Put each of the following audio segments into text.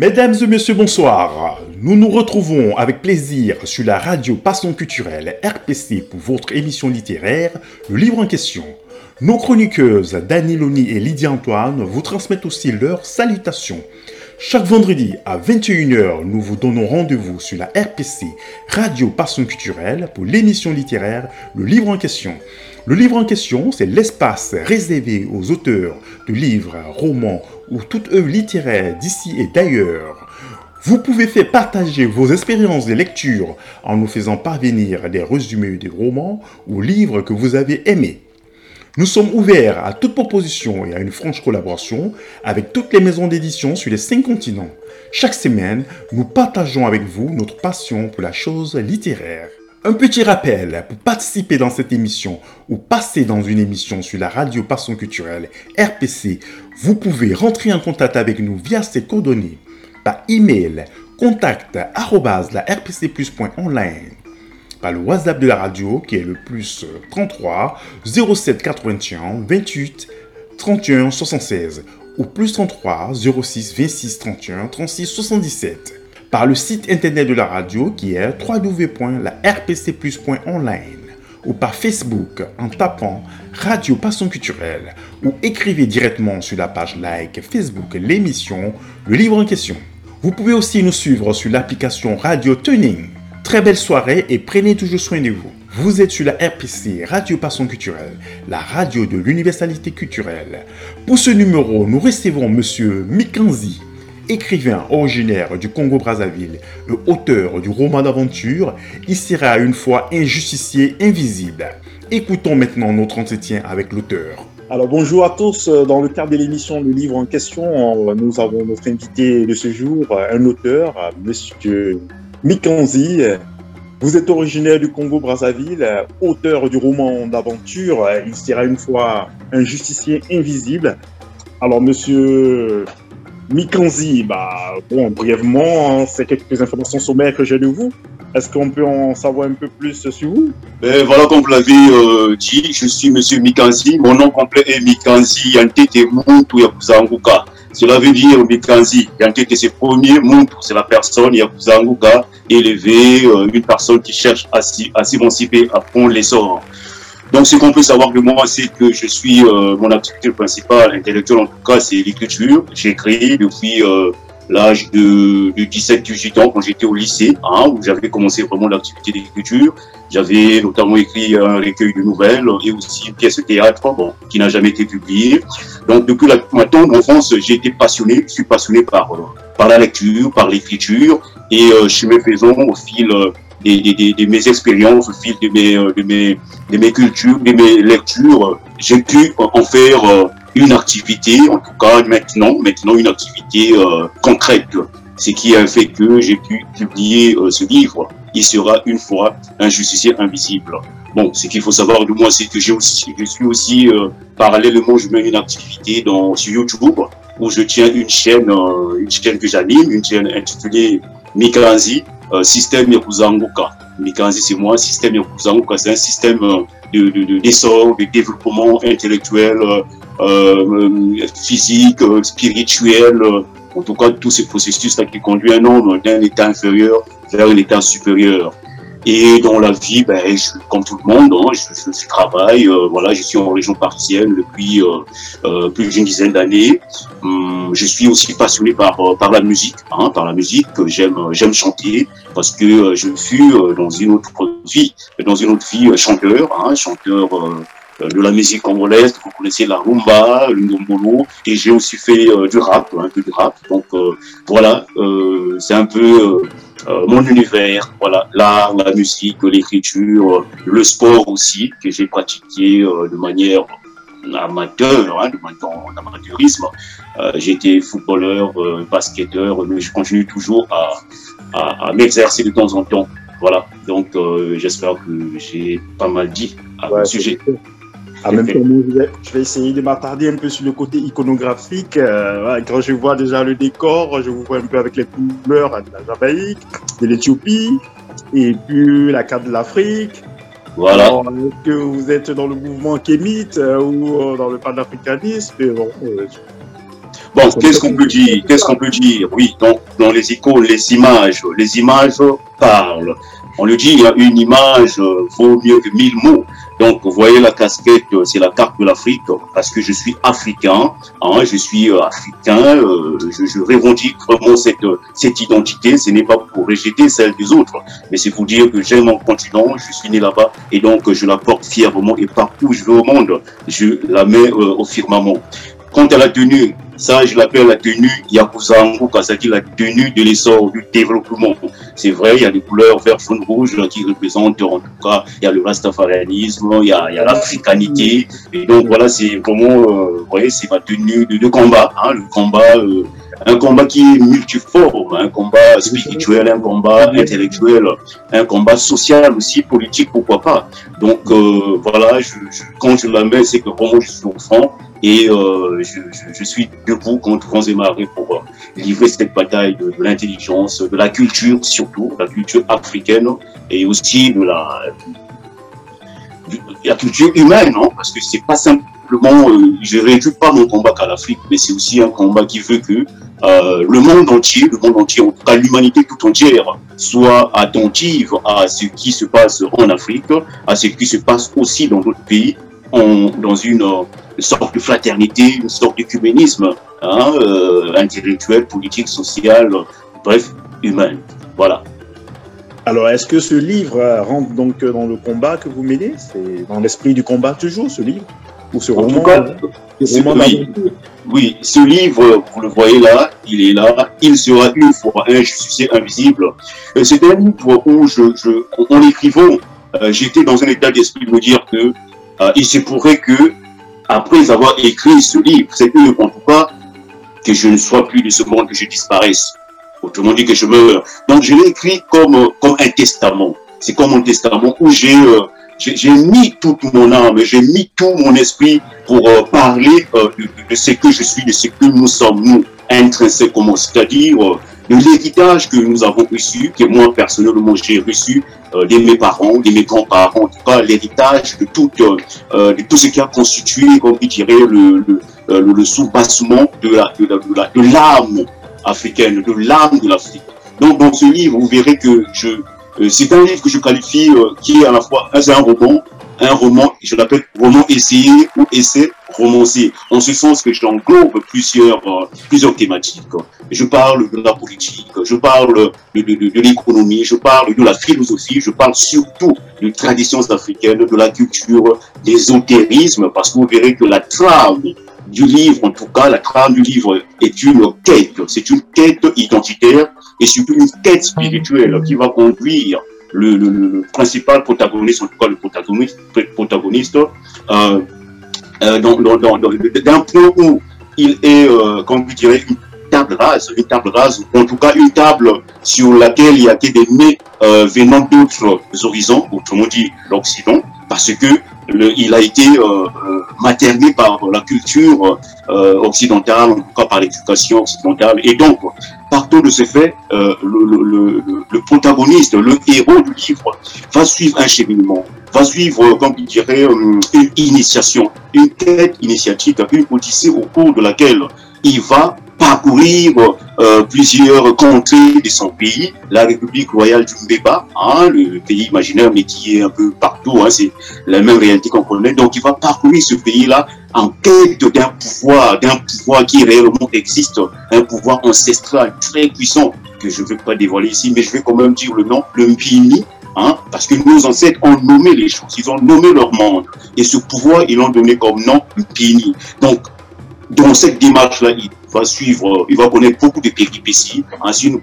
Mesdames et messieurs, bonsoir. Nous nous retrouvons avec plaisir sur la radio Passion Culturelle RPC pour votre émission littéraire, le livre en question. Nos chroniqueuses Dani Loni et Lydia Antoine vous transmettent aussi leurs salutations. Chaque vendredi à 21h, nous vous donnons rendez-vous sur la RPC Radio Passion Culturelle pour l'émission littéraire Le Livre en question. Le livre en question, c'est l'espace réservé aux auteurs de livres, romans ou toute œuvre littéraire d'ici et d'ailleurs. Vous pouvez faire partager vos expériences de lecture en nous faisant parvenir des résumés des romans ou livres que vous avez aimés. Nous sommes ouverts à toute proposition et à une franche collaboration avec toutes les maisons d'édition sur les cinq continents. Chaque semaine, nous partageons avec vous notre passion pour la chose littéraire. Un petit rappel, pour participer dans cette émission ou passer dans une émission sur la radio Passion Culturelle RPC, vous pouvez rentrer en contact avec nous via ces coordonnées par email contact la rpcplus.online par le WhatsApp de la radio qui est le plus 33 07 81 28 31 76 ou plus 33 06 26 31 36 77 par le site internet de la radio qui est www.larpcplus.online ou par Facebook en tapant Radio Passion Culturelle ou écrivez directement sur la page like Facebook l'émission Le Livre en question. Vous pouvez aussi nous suivre sur l'application Radio Tuning. Très belle soirée et prenez toujours soin de vous. Vous êtes sur la RPC, Radio Passion Culturelle, la radio de l'universalité culturelle. Pour ce numéro, nous recevons Monsieur Mikanzi, écrivain originaire du Congo-Brazzaville auteur du roman d'aventure, il sera une fois injusticié invisible. Écoutons maintenant notre entretien avec l'auteur. Alors bonjour à tous. Dans le cadre de l'émission Le Livre en question, nous avons notre invité de ce jour, un auteur, Monsieur Mikanzi. Vous êtes originaire du Congo-Brazzaville, auteur du roman d'aventure, il sera une fois un justicier invisible. Alors Monsieur Mikanzi, bah, bon, brièvement, hein, c'est quelques informations sommaires que j'ai de vous. Est-ce qu'on peut en savoir un peu plus sur vous? Ben, Voilà, comme vous l'avez euh, dit, je suis Monsieur Mikanzi. Mon nom complet est Mikanzi Yantete Muntu Yakuzanguka. Cela veut dire Mikanzi Yantete, c'est premier, Muntu, c'est la personne, Yakuzanguka, élevé, euh, une personne qui cherche à s'émanciper à fond l'essor. Donc, ce qu'on peut savoir de moi, c'est que je suis, euh, mon activité principale, intellectuelle en tout cas, c'est l'écriture. J'écris depuis euh, l'âge de, de 17-18 ans, quand j'étais au lycée, hein, où j'avais commencé vraiment l'activité d'écriture. J'avais notamment écrit un recueil de nouvelles et aussi une pièce de théâtre, bon, qui n'a jamais été publiée. Donc, depuis la, ma tendre enfance, j'ai été passionné, je suis passionné par, euh, par la lecture, par l'écriture, et euh, je me faisant au fil de, mes expériences, au fil de mes, euh, de mes, de mes cultures, de mes lectures, j'ai pu en faire euh, une activité, en tout cas maintenant, maintenant une activité euh, concrète. Ce qui a fait que j'ai pu publier ce livre. Il sera une fois un justicier invisible. Bon, ce qu'il faut savoir de moi, c'est que j'ai aussi, je suis aussi parallèlement, je mets une activité dans, sur YouTube où je tiens une chaîne, une chaîne que j'anime, une chaîne intitulée Mikanzi, euh, système Yakuzanguka. Mikanzi, c'est moi, système Yakuzanguka, c'est un système euh, de, d'essor, de, de, développement intellectuel, euh, euh physique, spirituel, en tout cas tout ce processus-là qui conduit un homme d'un état inférieur vers un état supérieur. Et dans la vie, ben, je, comme tout le monde, hein, je, je, travaille. Euh, voilà, je suis en région parisienne depuis euh, euh, plus d'une dizaine d'années. Hum, je suis aussi passionné par euh, par la musique, hein, par la musique. J'aime j'aime chanter parce que je fus dans une autre vie, dans une autre vie chanteur, hein, chanteur de la musique congolaise, vous connaissez la rumba, le ngombolo, et j'ai aussi fait du rap, un peu de rap. Donc voilà, c'est un peu euh, mon univers, voilà, l'art, la musique, l'écriture, le sport aussi, que j'ai pratiqué euh, de manière amateur, hein, de manière en amateurisme. Euh, été footballeur, basketteur, mais je continue toujours à, à, à m'exercer de temps en temps. Voilà, donc j'espère que j'ai pas mal dit à ouais, sujet. En même temps, je vais, essayer de m'attarder un peu sur le côté iconographique. Euh, quand je vois déjà le décor, je vous vois un peu avec les couleurs de la Jamaïque, de l'Éthiopie, et puis la carte de l'Afrique. Voilà. Est-ce que vous êtes dans le mouvement kémite euh, ou euh, dans le panafricanisme? Bon, Bon, qu'est-ce qu'on peut dire? Qu'est-ce qu'on peut dire? Oui, donc dans les icônes, les images, les images parlent. On le dit, une image vaut mieux que mille mots. Donc, vous voyez la casquette, euh, c'est la carte de l'Afrique, parce que je suis africain, hein, je suis euh, africain, je, je, revendique vraiment cette, cette identité. Ce n'est pas pour rejeter celle des autres, mais c'est pour dire que j'aime mon continent, je suis né là-bas, et donc je la porte fièrement, et partout où je vais au monde, je la mets au firmament. Quant à la tenue, ça, je l'appelle la tenue Yakuzangu, c'est-à-dire la tenue de l'essor du développement. C'est vrai, il y a des couleurs vert, jaune, rouge qui représentent, en tout cas, il y a le rastafarianisme, il y a, l'africanité. Et donc, voilà, c'est vraiment, euh, voyez, c'est ma tenue de, combat, hein, le combat, euh, un combat qui est multiforme, un combat spirituel, un combat intellectuel, un combat social aussi, politique, pourquoi pas. Donc, euh, voilà, je, quand je la mets, c'est que vraiment je suis au front et euh, je, je, je, suis debout contre vents et marées pour euh, livrer cette bataille de, de l'intelligence, de la culture surtout, la culture africaine et aussi de la, de la culture humaine, non parce que c'est pas simplement, euh, je réduis pas mon combat qu'à l'Afrique, mais c'est aussi un combat qui veut que euh, le monde entier, en tout cas l'humanité tout entière, soit attentive à ce qui se passe en Afrique, à ce qui se passe aussi dans d'autres pays, dans une une sorte de fraternité, une sorte d'écuménisme hein, euh, intellectuel, politique, social, bref, humain. Voilà. Alors, est-ce que ce livre rentre donc dans le combat que vous menez? C'est dans l'esprit du combat toujours, ce livre? Ou ce en roman, tout cas, oui, oui, ce livre, vous le voyez là, il est là, il sera une fois un justicier invisible. C'est un livre où, je, je en écrivant, euh, j'étais dans un état d'esprit de me dire que euh, il se pourrait que après avoir écrit ce livre, c'est que, en tout cas, que je ne sois plus de ce monde, que je disparaisse. Autrement dit, que je meurs. Donc, je l'ai écrit comme, comme un testament. C'est comme un testament où j'ai euh, j'ai mis toute mon âme, j'ai mis tout mon esprit pour euh, parler euh, de, de, ce que je suis, de ce que nous sommes, nous, intrinsèquement. C'est-à-dire, de l'héritage que nous avons reçu, que moi personnellement j'ai reçu euh, de mes parents, de mes grands-parents, en tout cas l'héritage de tout, euh, de tout ce qui a constitué, comme je dirais, le, le, euh, le, le sous-bassement de l'âme la, de, de africaine, de l'âme de l'Afrique. Donc dans ce livre, vous verrez que je, euh, c'est un livre que je qualifie euh, qui est à la fois un, un roman, un roman, je l'appelle roman essayé ou essai romancé, en ce sens que j'englobe plusieurs, euh, plusieurs thématiques. Je parle de la politique, je parle de, de, de, l'économie, je parle de la philosophie, je parle surtout de traditions africaines, de la culture, des d'ésotérisme, parce que vous verrez que la trame du livre, en tout cas, la trame du livre est une quête, c'est une quête identitaire et surtout une quête spirituelle qui va conduire le, principal protagoniste, en tout cas le protagoniste, protagoniste euh, euh, d'un point où il est, euh, comme vous direz, une table rase, une table rase, en tout cas une table sur laquelle il y a des nez euh, venant d'autres horizons, autrement dit l'Occident, parce que il a été euh, euh, materné par la culture euh, occidentale, en tout cas par l'éducation occidentale. Et donc, partant de ce fait, euh, le, le, le, protagoniste, le héros du livre, va suivre un cheminement, va suivre, comme il dirait, une initiation, une quête initiatique, une odyssée au cours de laquelle il va parcourir euh, plusieurs contrées de son pays, la République royale du Mbeba, hein, le, pays imaginaire, mais qui est un peu partout, hein, c'est la même réalité qu'on connaît. Donc, il va parcourir ce pays-là en quête d'un pouvoir, d'un pouvoir qui réellement existe, un pouvoir ancestral très puissant que je ne vais pas dévoiler ici, mais je vais quand même dire le nom, le Mpini, Hein, parce que nos ancêtres ont nommé les choses, ils ont nommé leur monde. Et ce pouvoir, ils l'ont donné comme nom Mpini. Donc, dans cette démarche-là, il va suivre, il va connaître beaucoup de péripéties, ainsi une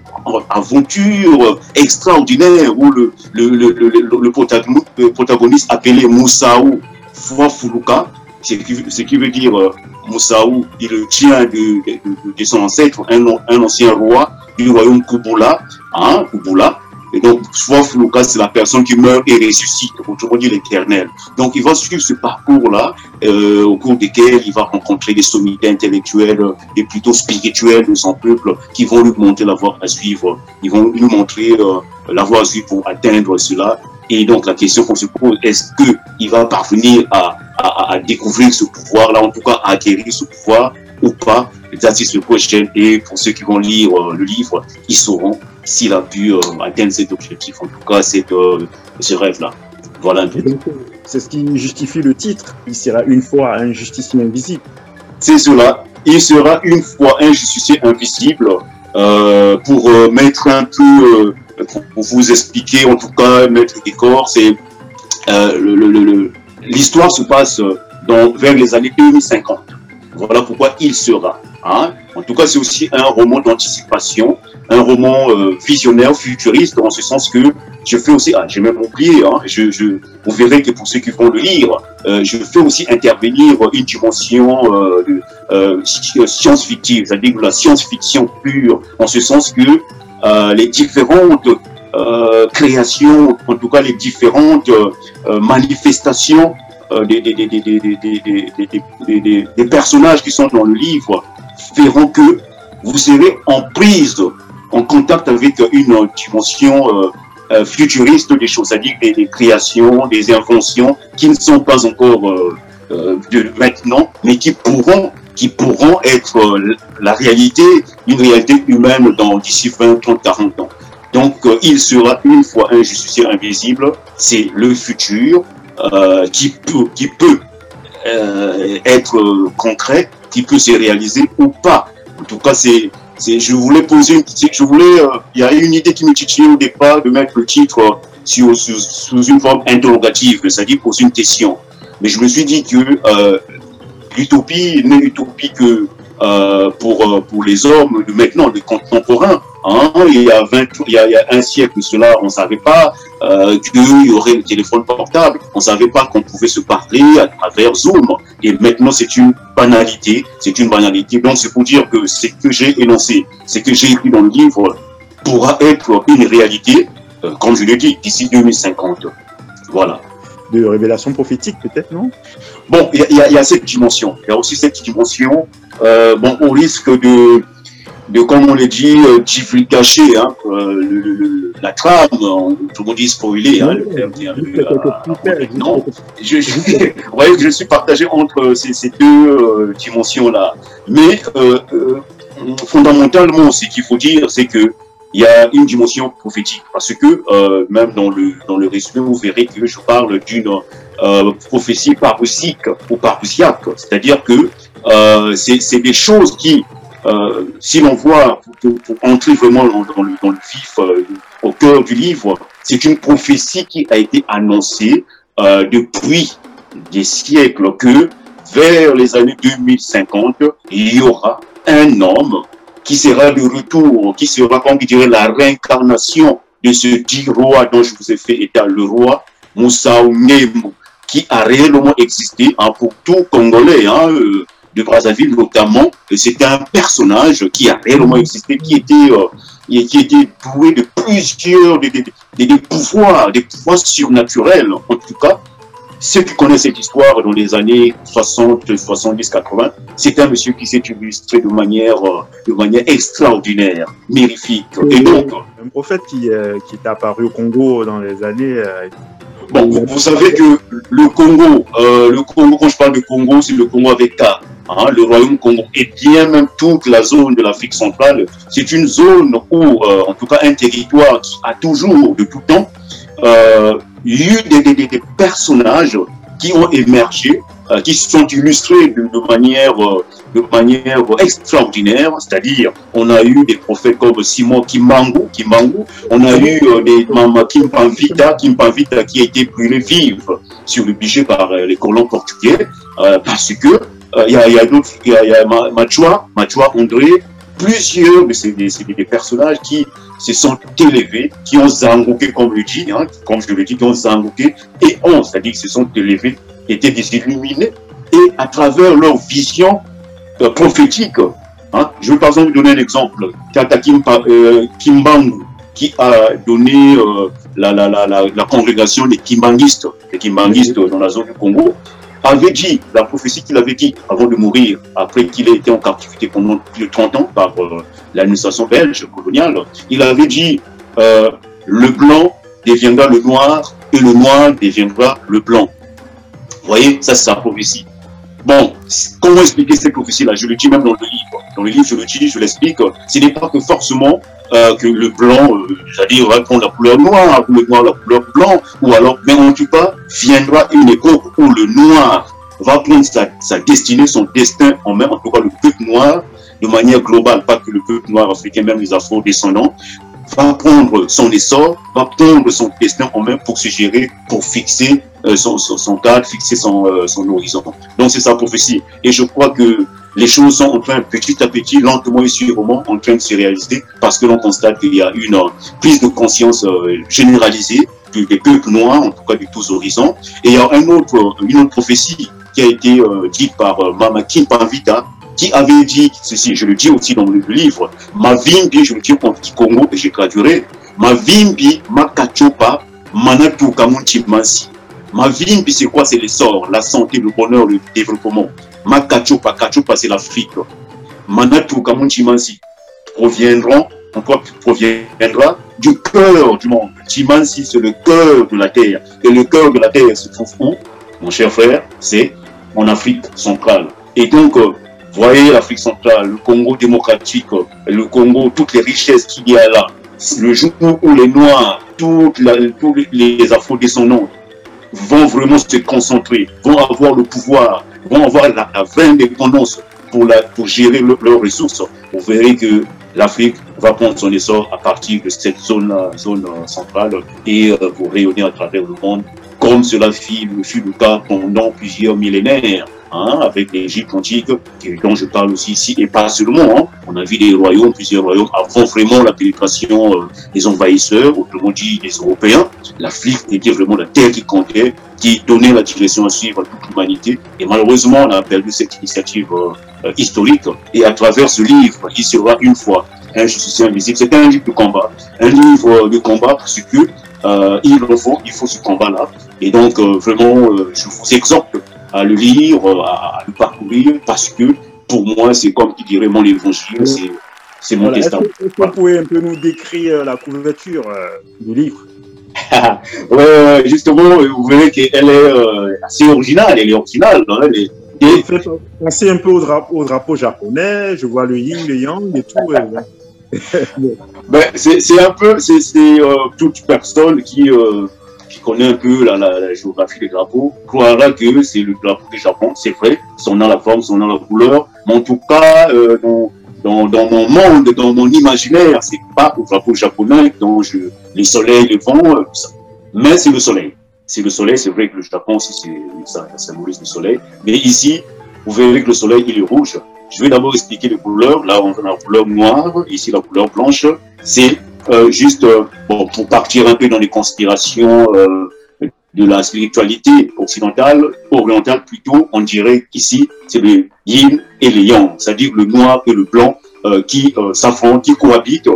aventure extraordinaire où le, le, le, le, protagoniste, le appelé Moussaou Fouafoulouka, ce qui, ce qui veut dire euh, Moussaou, il tient de, son ancêtre, un, un ancien roi du royaume Kubula, hein, Kubula, et donc, soit Flouka, c'est la personne qui meurt et ressuscite, autrement dit l'éternel. Donc, il va suivre ce parcours-là, euh, au cours duquel il va rencontrer des sommités intellectuelles et plutôt spirituelles de son peuple qui vont lui montrer la voie à suivre. Ils vont lui montrer euh, la voie à suivre pour atteindre cela. Et donc, la question qu'on se pose, est-ce qu'il va parvenir à, à, à découvrir ce pouvoir-là, en tout cas à acquérir ce pouvoir ou pas? Artistes prochaine et pour ceux qui vont lire le livre, ils sauront s'il a pu atteindre cet objectif, en tout cas cette, ce rêve-là. Voilà un peu. C'est ce qui justifie le titre. Il sera une fois un justicier invisible. C'est cela. Il sera une fois un justicier invisible euh, pour euh, mettre un peu, euh, pour, vous expliquer, en tout cas, mettre le décor. C'est l'histoire se passe dans, vers les années 2050. Voilà pourquoi il sera. Hein. En tout cas, c'est aussi un roman d'anticipation, un roman visionnaire, futuriste, en ce sens que je fais aussi, ah, j'ai même oublié, hein, je, vous verrez que pour ceux qui vont le lire, euh, je fais aussi intervenir une dimension euh, euh, science-fictive, c'est-à-dire la science-fiction pure, en ce sens que euh, les différentes euh, créations, en tout cas les différentes manifestations des, des, des, des, personnages qui sont dans le livre feront que vous serez en prise, en contact avec une dimension euh, futuristes des choses, c'est-à-dire des, créations, des inventions qui ne sont pas encore euh, euh, de maintenant, mais qui pourront qui pourront être la réalité, une réalité humaine dans d'ici 20, 30, 40 ans. Donc, il sera une fois un justicier invisible, c'est le futur qui peut, qui peut être concret, qui peut se réaliser ou pas. En tout cas, c'est je voulais poser une, je voulais, euh, il y a une idée qui me titillait au départ de mettre le titre euh, sur, sous une forme interrogative, c'est-à-dire poser une question. Mais je me suis dit que euh, l'utopie n'est utopie que euh, pour, euh, pour les hommes de maintenant, les contemporains. Hein, il, y a 20, il, y a, il y a un siècle cela, on ne savait pas euh, qu'il y aurait le téléphone portable, on ne savait pas qu'on pouvait se parler à travers Zoom. Et maintenant, c'est une banalité, c'est une banalité. Donc, c'est pour dire que ce que j'ai énoncé, ce que j'ai écrit dans le livre, pourra être une réalité, euh, comme je l'ai dit, d'ici 2050. Voilà de révélation prophétique, peut-être, non? Bon, il y, a cette dimension. Il y a aussi cette dimension, euh, bon, au risque de, de comme on l'a dit, euh, divulgacher hein, euh, le, le, la trame, tout le monde dit spoiler. Hein, non, je, je, vous voyez que je suis partagé entre ces, ces deux euh, dimensions-là. Mais euh, euh, fondamentalement, ce qu'il faut dire, c'est que il y a une dimension prophétique parce que euh, même dans le dans le résumé vous verrez que je parle d'une euh, prophétie parousique ou parousiaque, c'est-à-dire que euh, c'est des choses qui euh, si l'on voit pour, entrer vraiment dans, le, vif euh, au cœur du livre c'est une prophétie qui a été annoncée euh, depuis des siècles que vers les années 2050 il y aura un homme qui sera le retour, qui sera, comme dirait, la réincarnation de ce dit roi dont je vous ai fait état, le roi Moussa Nemo, qui a réellement existé hein, pour tout Congolais, hein, de Brazzaville notamment. C'était un personnage qui a réellement existé, qui était, euh, qui était doué de plusieurs des, des, des, pouvoirs, des pouvoirs surnaturels, en tout cas, ceux qui connaissent cette histoire dans les années 60, 70, 80, c'est un monsieur qui s'est illustré de manière, euh, de manière extraordinaire, mérifique. Et donc, un prophète qui, euh, qui est apparu au Congo dans les années. Euh, bon, vous, savez que le Congo, euh, le Congo, quand je parle de Congo, c'est le Congo avec K. Hein, le royaume Congo et bien même toute la zone de l'Afrique centrale, c'est une zone où, euh, en tout cas, un territoire qui a toujours, de tout temps, euh, eu des, personnages qui ont émergé, euh, qui se sont illustrés de, manière, de manière extraordinaire. C'est-à-dire, on a eu des prophètes comme Simon Kimbangu, Kimbangu. on a eu des Mama Kimpanvita, Kimpanvita qui a été brûlé vive sur le budget par les colons portugais, parce que il y a, y a d'autres, il y a, y a Machua, Machua André, plusieurs de ces, des, des personnages qui se sont élevés, qui ont zangoké, comme je dis, hein, comme je le dis, qui ont zangoké et ont, c'est-à-dire qu'ils se sont élevés, étaient des illuminés, et à travers leur vision euh, prophétique, hein, je vais par exemple donner un exemple, Tata Kimpa, euh, Kimbangu, qui a donné euh, la, la, la, la, la congrégation des Kimbangistes, des Kimbangistes dans la zone du Congo, avait dit, la prophétie qu'il avait dit avant de mourir, après qu'il ait été en captivité pendant plus de 30 ans par euh, l'administration belge coloniale, il avait dit euh, le blanc deviendra le noir et le noir deviendra le blanc. Vous voyez, ça c'est sa prophétie. Bon, comment expliquer cette prophétie-là? Je le dis même dans le livre. Dans le livre, je le dis, je l'explique. Ce n'est pas que forcément euh, que le blanc, euh, c'est-à-dire va prendre la couleur noire, ou le noir la couleur blanc, ou alors, mais en tout cas, viendra une époque où le noir va prendre sa, sa destinée, son destin en main, en tout cas le peuple noir, de manière globale, pas que le peuple noir africain, même les afro-descendants, va prendre son essor, va prendre son destin en main pour se gérer, pour fixer euh, son, son, cadre, fixer son, euh, son horizon. Donc c'est sa prophétie. Et je crois que les choses sont en train, petit à petit, lentement et sûrement, en train de se réaliser parce que l'on constate qu'il y a une euh, prise de conscience généralisée des peuples noirs, en tout cas de tous horizons. Et il y a un autre, une autre prophétie qui a été dite par Mama Kimpavita, qui avait dit ceci, je le dis aussi dans le livre, ma vimbi, je le dis en petit Congo et j'ai traduit, ma vimbi, ma kachopa, manatu. Ma vimbi, c'est quoi? C'est l'essor, la santé, le bonheur, le développement. Ma kachopa, kachopa, c'est l'Afrique. Manatu kamunchi mansi proviendront, encore proviendra du cœur du monde. Chimansi, c'est le cœur de la terre. Et le cœur de la terre se trouve où, mon cher frère C'est en Afrique centrale. Et donc, euh, voyez l'Afrique centrale, le Congo démocratique, le Congo, toutes les richesses qu'il y a là. Le jour où les Noirs, toutes tous les afro-descendants vont vraiment se concentrer, vont avoir le pouvoir, vont avoir la, vraie indépendance pour, la, pour gérer leurs ressources, vous verrez que l'Afrique va prendre son essor à partir de cette zone, zone centrale et euh, vous rayonner à travers le monde, comme cela fut, fut le cas pendant plusieurs millénaires. Hein, avec l'Égypte antique, dont je parle aussi ici, et pas seulement. Hein. On a vu des royaumes, plusieurs royaumes, avant vraiment la pénétration euh, des envahisseurs, autrement dit des Européens. L'Afrique était vraiment la terre qui comptait, qui donnait la direction à suivre à toute l'humanité. Et malheureusement, on a perdu cette initiative euh, historique. Et à travers ce livre, qui sera une fois un justicier invisible, c'est un livre de combat, un livre de combat parce que euh, il faut, il faut ce combat-là. Et donc, vraiment, je vous exhorte à le lire, à, le parcourir, parce que pour moi, c'est comme qui dirait mon évangile, c'est mon testament. Est-ce que, vous pouvez un peu nous décrire la couverture euh, du livre? Oui, justement, vous verrez qu'elle est euh, assez originale, elle est originale. Hein, elle est, et... fait penser un peu au drapeau, au drapeau, japonais, je vois le yin, le yang et tout. ben, c'est un peu, c'est euh, toute personne qui, qui connaît un peu la, géographie des drapeaux, croira que c'est le drapeau du Japon, c'est vrai, son nom, la forme, son nom, la couleur, mais en tout cas, euh, dans, mon monde, dans mon imaginaire, c'est pas le drapeau japonais dont je, le soleil, le vent, euh, mais c'est le soleil. C'est le soleil, c'est vrai que le Japon, ça, ça symbolise le soleil, mais ici, vous verrez que le soleil, il est rouge. Je vais d'abord expliquer les couleurs. Là, on a la couleur noire, ici la couleur blanche. C'est euh, juste euh, pour partir un peu dans les conspirations euh, de la spiritualité occidentale, orientale plutôt, on dirait qu'ici, c'est le yin et le yang, c'est-à-dire le noir et le blanc qui s'affrontent, qui cohabitent,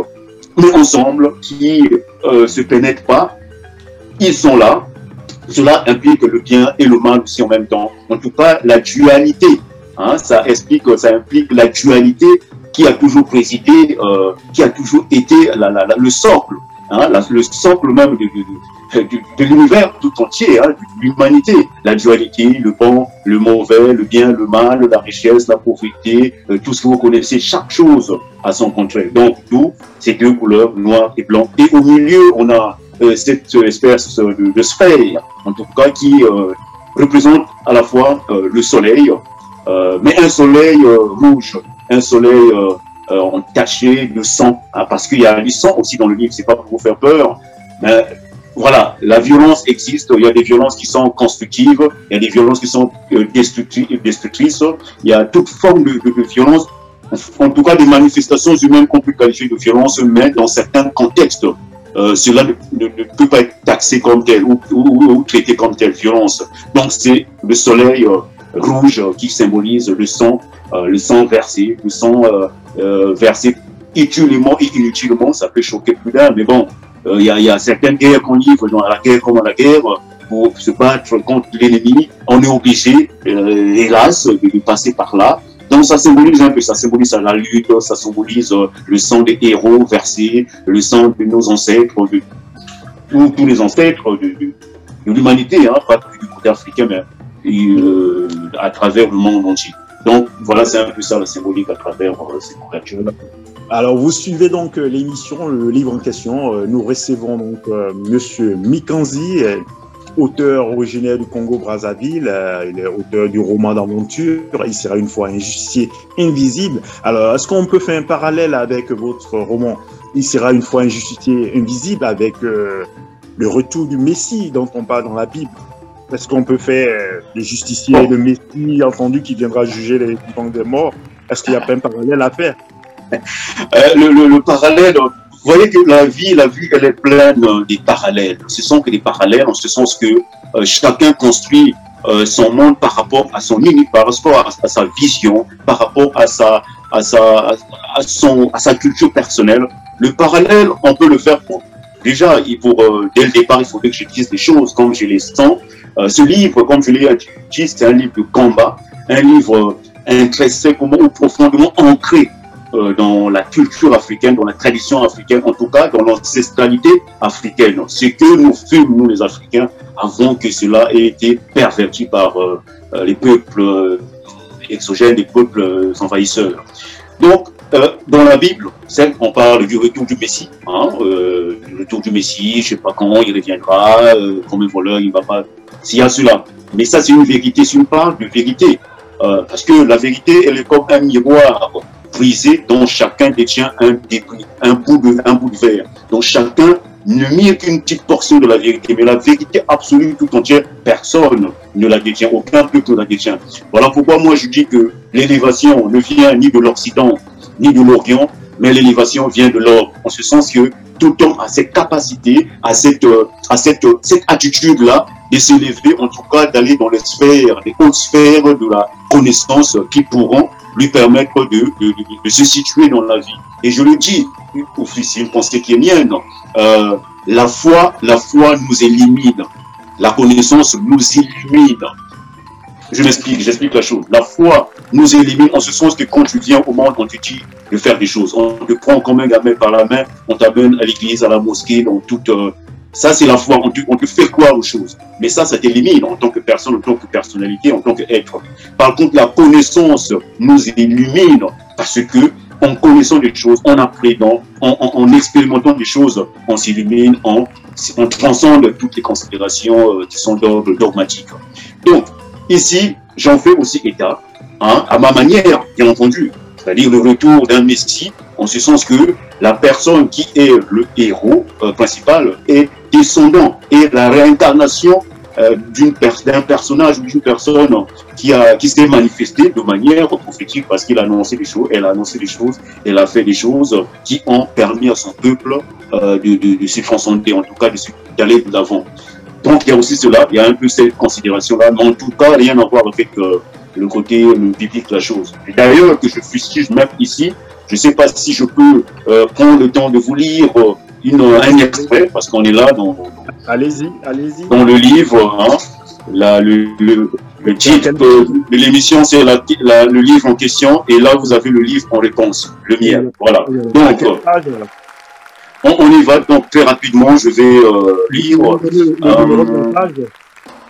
mais ensemble, qui ne se pénètrent pas. Ils sont là. Cela implique le bien et le mal aussi en même temps. En tout cas, la dualité. Hein, ça explique, ça implique la dualité qui a toujours présidé, euh, qui a toujours été le socle, hein, le socle même de, l'univers tout entier, hein, de l'humanité. La dualité, le bon, le mauvais, le bien, le mal, la richesse, la pauvreté, euh, tout ce que vous connaissez, chaque chose a son contraire. Donc, nous, ces deux couleurs, noir et blanc. Et au milieu, on a euh, cette espèce de, sphère, en tout cas, qui représente à la fois le soleil, mais un soleil rouge un soleil euh, euh, entaché de sang, hein, parce qu'il y a du sang aussi dans le livre, c'est pas pour vous faire peur, mais voilà, la violence existe, il y a des violences qui sont constructives, il y a des violences qui sont euh, destructrices, il y a toute forme de, violence, en tout cas des manifestations humaines qu'on peut qualifier de violence, mais dans certains contextes, cela ne, peut pas être taxé comme tel ou, traité comme telle violence. Donc c'est le soleil rouge qui symbolise le sang euh, le sang versé, le sang euh, euh, versé utilement et inutilement, ça peut choquer plus d'un, mais bon, il y, a certaines guerres qu'on livre, dans la guerre comme la guerre, pour se battre contre l'ennemi, on est obligé, hélas, de passer par là. Donc ça symbolise un peu, ça symbolise la lutte, ça symbolise le sang des héros versés, le sang de nos ancêtres, de tous les ancêtres de, l'humanité, hein, pas du côté africain, mais euh, à travers le monde entier. Donc voilà, c'est un peu ça la symbolique à travers euh, cette couverture. Alors vous suivez donc l'émission, le livre en question. Nous recevons donc Monsieur Mikanzi, auteur originaire du Congo-Brazzaville, il est auteur du roman d'aventure, il sera une fois un justicier invisible. Alors, est-ce qu'on peut faire un parallèle avec votre roman? Il sera une fois un justicier invisible avec le retour du Messie dont on parle dans la Bible est-ce qu'on peut faire euh, les justiciers de Messie entendu qui viendra juger les vivants des morts? Est-ce qu'il n'y a pas un parallèle à faire? Euh, le, parallèle, vous voyez que la vie, la vie, elle est pleine des parallèles. Ce sont que des parallèles en ce sens que euh, chacun construit son monde par rapport à son par rapport à, sa vision, par rapport à sa, à sa, à son, à sa culture personnelle. Le parallèle, on peut le faire pour déjà, pour, dès le départ, il faudrait que je dise des choses comme je les sens euh, ce livre, comme je l'ai dit, c'est un livre de combat, un livre intrinsèquement ou profondément ancré euh, dans la culture africaine, dans la tradition africaine, en tout cas dans l'ancestralité africaine. Ce que nous fûmes, nous les Africains, avant que cela ait été perverti par euh, les peuples exogènes, les peuples envahisseurs. Donc, dans la Bible, on parle du retour du Messie, hein, le retour du Messie, je ne sais pas quand il reviendra, comme un voleur, il ne va pas s'il y a cela. Mais ça, c'est une vérité, si on parle de vérité. Euh, parce que la vérité, elle est comme un miroir brisé dont chacun détient un, un, bout de, un bout de verre. Donc chacun ne mire qu'une petite portion de la vérité. Mais la vérité absolue tout entière, personne ne la détient, aucun peuple ne la détient. Voilà pourquoi moi je dis que l'élévation ne vient ni de l'Occident, ni de l'Orient, mais l'élévation vient de l'or. En ce sens que tout homme a cette capacité, à cette, euh, à cette, cette attitude-là de s'élever, en tout cas d'aller dans les sphères, les hautes sphères de la connaissance qui pourront lui permettre de, de, se situer dans la vie. Et je le dis, c'est une pensée qui est mienne, euh, la foi, la foi nous élimine, la connaissance nous illumine. Je m'explique, j'explique la chose. La foi nous élimine en ce sens que quand tu viens au monde, on te dit de faire des choses. On te prend comme un gamin par la main, on t'amène à l'église, à la mosquée, dans toute, euh, ça, c'est la foi. On te, fait croire aux choses. Mais ça, ça t'élimine en tant que personne, en tant que personnalité, en tant qu'être. Par contre, la connaissance nous illumine parce que en connaissant des choses, en apprenant, en, expérimentant des choses, on s'illumine, on, on transcende toutes les considérations euh, qui sont d'ordre dogmatique. Donc, ici, j'en fais aussi état, hein, à ma manière, bien entendu, c'est-à-dire le retour d'un Messie, en ce sens que la personne qui est le héros euh, principal est descendant et la réincarnation euh, d'un personnage ou d'une personne qui, s'est manifesté de manière prophétique parce qu'il a annoncé des choses, elle a annoncé des choses, elle a fait des choses qui ont permis à son peuple euh, de, de, se transcender, en tout cas d'aller de l'avant. Donc il y a aussi cela, il y a un peu cette considération-là, mais en tout cas rien à voir avec euh, le côté le biblique de la chose. D'ailleurs, que je fustige même ici, je ne sais pas si je peux prendre le temps de vous lire une, un extrait, parce qu'on est là dans, allez-y, allez-y. dans le livre. Hein, la, le, le, le, titre de l'émission, c'est la, la, le livre en question, et là, vous avez le livre en réponse, le mien. Voilà. Donc, on, on, y va. Donc, très rapidement, je vais euh, lire. Euh,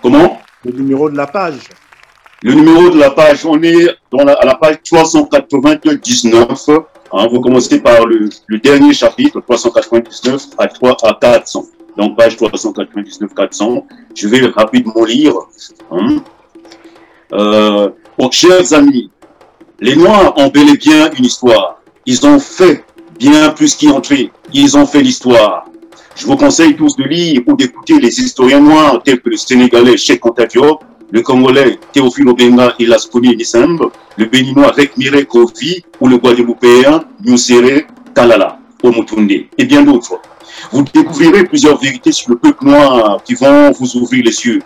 comment? Le numéro de la page. Le numéro de la page, on est dans la, à la page 399. Hein, vous commencez par le, dernier chapitre, 399 à 3 à 400. Donc, page 399, 400. Je vais rapidement lire. Hein. Euh, chers amis, les Noirs ont bel et bien une histoire. Ils ont fait bien plus qu'y entrer. Ils ont fait l'histoire. Je vous conseille tous de lire ou d'écouter les historiens noirs tels que le Sénégalais Cheikh Anta le Congolais Théophile Obenga et Lasconi Nissembe, le Béninois Rek Mire Kofi ou le Guadeloupéen Nusere Kalala Omotunde et bien d'autres. Vous découvrirez plusieurs vérités sur le peuple noir qui vont vous ouvrir les yeux.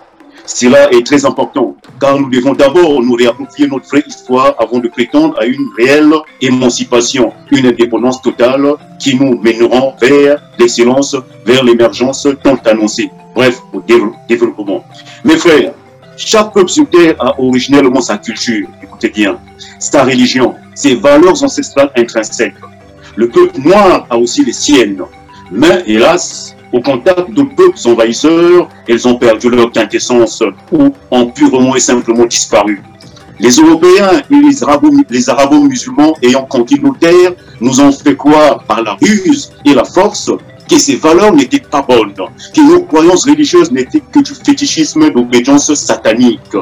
Cela est très important, car nous devons d'abord nous réapproprier notre vraie histoire avant de prétendre à une réelle émancipation, une indépendance totale qui nous mèneront vers l'excellence, vers l'émergence tant annoncée, bref, au développement. Mes frères, chaque peuple sur Terre a originellement sa culture, écoutez bien, sa religion, ses valeurs ancestrales intrinsèques. Le peuple noir a aussi les siennes. Mais hélas, au contact de peuples envahisseurs, elles ont perdu leur quintessence ou ont purement et simplement disparu. Les Européens et les Arabo-musulmans ayant conquis nos terres nous ont fait croire par la ruse et la force que ces valeurs n'étaient pas bonnes, que nos croyances religieuses n'étaient que du fétichisme d'obédience satanique.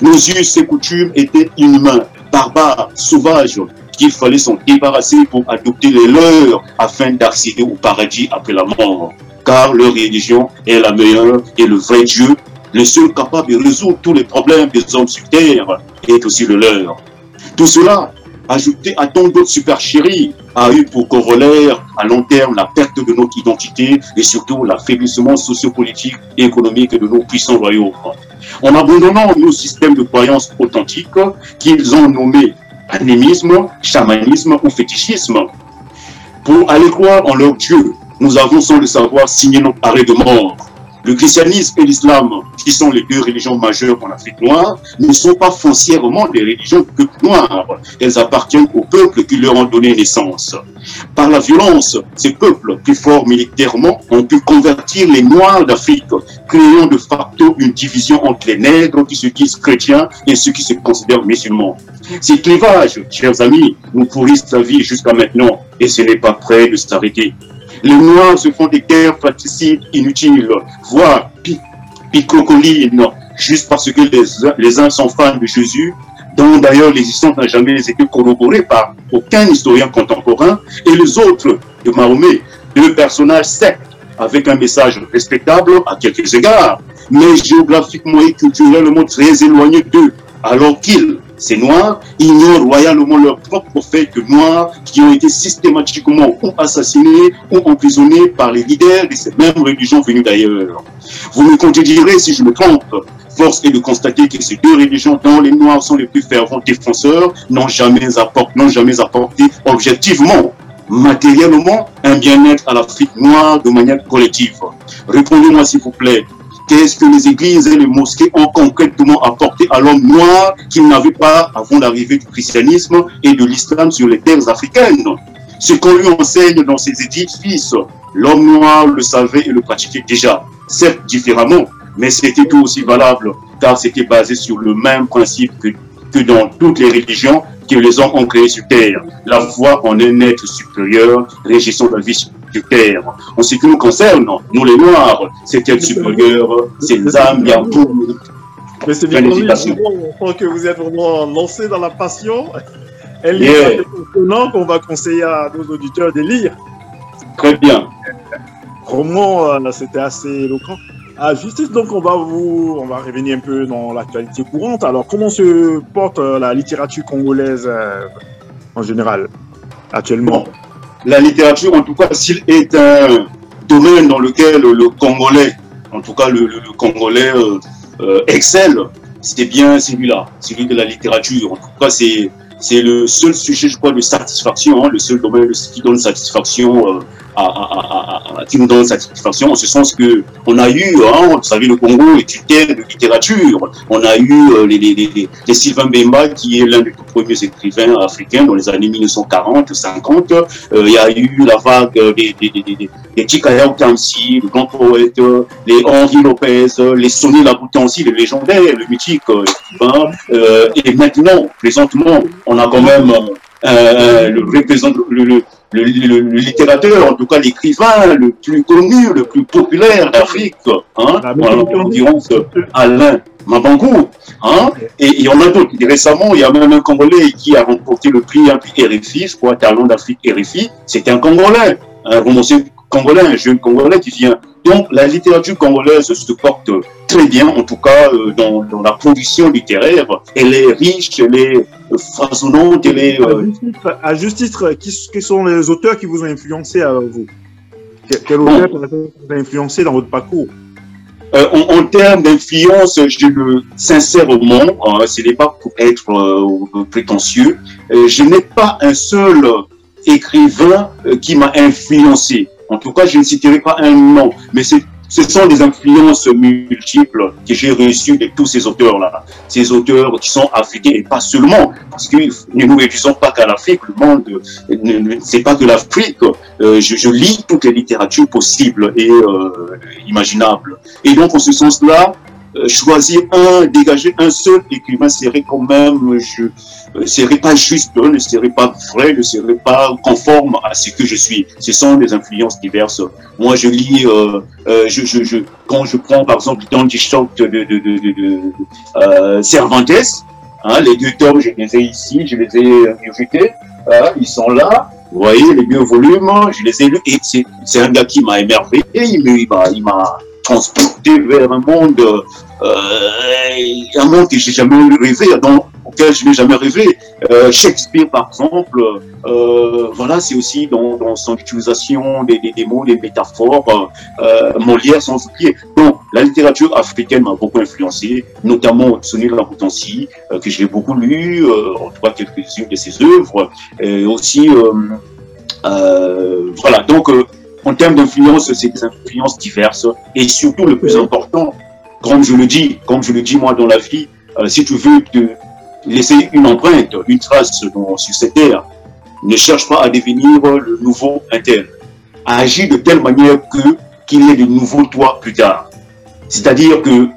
Nos us et coutumes étaient inhumains, barbares, sauvages, qu'il fallait s'en débarrasser pour adopter les leurs afin d'accéder au paradis après la mort. Car leur religion est la meilleure et le vrai Dieu, le seul capable de résoudre tous les problèmes des hommes sur terre, est aussi le leur. Tout cela, ajouté à tant d'autres supercheries, a eu pour corollaire à long terme la perte de notre identité et surtout l'affaiblissement sociopolitique et économique de nos puissants royaumes. En abandonnant nos systèmes de croyances authentiques qu'ils ont nommés animisme, chamanisme ou fétichisme, pour aller croire en leur Dieu, nous avons sans le savoir signé notre arrêt de mort. Le christianisme et l'islam, qui sont les deux religions majeures en Afrique noire, ne sont pas foncièrement des religions que noires. Elles appartiennent aux peuples qui leur ont donné naissance. Par la violence, ces peuples, plus forts militairement, ont pu convertir les Noirs d'Afrique, créant de facto une division entre les nègres qui se disent chrétiens et ceux qui se considèrent musulmans. Ces clivages, chers amis, nous pourrissent la vie jusqu'à maintenant et ce n'est pas prêt de s'arrêter. Les Noirs se font des guerres fratricides inutiles, voire picrocolines, juste parce que les, les uns sont fans de Jésus, dont d'ailleurs l'existence n'a jamais été corroborée par aucun historien contemporain, et les autres de Mahomet, deux personnages secs, avec un message respectable à quelques égards, mais géographiquement et culturellement très éloignés d'eux, alors qu'ils, ces Noirs ignorent royalement leurs propres prophètes noirs qui ont été systématiquement ou assassinés ou emprisonnés par les leaders de ces mêmes religions venues d'ailleurs. Vous me contredirez si je me trompe. Force est de constater que ces deux religions dont les Noirs sont les plus fervents défenseurs n'ont jamais, apporté, jamais apporté objectivement matériellement un bien-être à l'Afrique noire de manière collective. Répondez-moi s'il vous plaît, Qu'est-ce que les églises et les mosquées ont concrètement apporté à l'homme noir qu'il n'avait pas avant l'arrivée du christianisme et de l'islam sur les terres africaines. Ce qu'on lui enseigne dans ses édifices, l'homme noir le savait et le pratiquait déjà, certes différemment, mais c'était tout aussi valable, car c'était basé sur le même principe que, dans toutes les religions que les hommes ont créées sur terre, la foi en un être supérieur régissant la vie terre. En ce qui nous concerne, nous les Noirs, c'est être supérieur, c'est il Mais c'est bien on que vous êtes vraiment lancé dans la passion. Elle est yeah. qu'on va conseiller à nos auditeurs de lire. Très bien. Roman, euh, c'était assez éloquent. À justice, donc on va vous, on va revenir un peu dans l'actualité courante. Alors, comment se porte euh, la littérature congolaise euh, en général actuellement? La littérature, en tout cas, s'il est un domaine dans lequel le Congolais, en tout cas le, Congolais euh, euh, excelle, c'est bien celui-là, celui de la littérature. En tout cas, c'est c'est le seul sujet, je crois, de satisfaction, hein, le seul domaine qui donne satisfaction euh, qui nous donne satisfaction, en ce sens que on a eu, hein, vous savez, le Congo est une terre de littérature. On a eu euh, les, les, les, les, Sylvain Bemba, qui est l'un des premiers écrivains africains dans les années 1940, 50. Euh, il y a eu la vague des, des, des, des, des Chikaya Okamsi, le grand poète, les Henri Lopez, les Sonny Laboutansi, les légendaires, le mythique euh, et maintenant, présentement, on a quand même le représentant, le, le, littérateur, en tout cas l'écrivain le plus connu, le plus populaire d'Afrique, hein, en l'occurrence Alain Mabangou. Hein, et il y en a d'autres. Récemment, il y a même un Congolais qui a remporté le prix, RFI, je crois, Talent d'Afrique RFI. C'est un Congolais, un romancier congolais, un jeune Congolais qui vient. Donc la littérature congolaise se porte très bien, en tout cas euh, dans, dans, la production littéraire. Elle est riche, elle est foisonnante, elle est... Euh... À juste titre, qui, qui, sont les auteurs qui vous ont influencé à vous? Quel auteur bon. vous a influencé dans votre parcours? Euh, en, en, termes d'influence, je le sincèrement, hein, ce n'est pas pour être euh, prétentieux, euh, je n'ai pas un seul écrivain qui m'a influencé. En tout cas, je ne citerai pas un nom, mais ce sont des influences multiples que j'ai reçues de tous ces auteurs-là. Ces auteurs qui sont africains et pas seulement, parce que ne nous réduisons pas qu'à l'Afrique, le monde, c'est pas que l'Afrique. Euh, je, lis toutes les littératures possibles et euh, imaginables. Et donc, en ce sens-là, choisir un, dégager un seul écrivain serait quand même, je, euh, serait pas juste, ne serait pas vrai, ne serait pas conforme à ce que je suis. Ce sont des influences diverses. Moi, je lis, euh, euh je, je, je, quand je prends par exemple Quichotte de, de, de, de, de euh, Cervantes, hein, les deux tomes, je les ai ici, je les ai rejetés, hein, ils sont là. Vous voyez, les deux volumes, je les ai lus et c'est un gars qui m'a émerveillé, il m'a transporté vers un monde, euh, un monde que j'ai jamais rêvé, dans, auquel je n'ai jamais rêvé. Euh, Shakespeare, par exemple, euh, voilà, c'est aussi dans, son utilisation des, des, des, mots, des métaphores, euh, Molière sans oublier. Donc, la littérature africaine m'a beaucoup influencé, notamment Sonny Laroutancy, euh, que j'ai beaucoup lu, euh, en tout cas quelques-unes de ses œuvres, et aussi, voilà, donc en termes d'influence, c'est des influences diverses. Et surtout, le plus important, comme je le dis, comme je le dis moi dans la vie, euh, si tu veux te laisser une empreinte, une trace dans, sur cette terre, ne cherche pas à devenir le nouveau interne. Agis de telle manière que qu'il y ait de nouveaux toi plus tard. C'est-à-dire que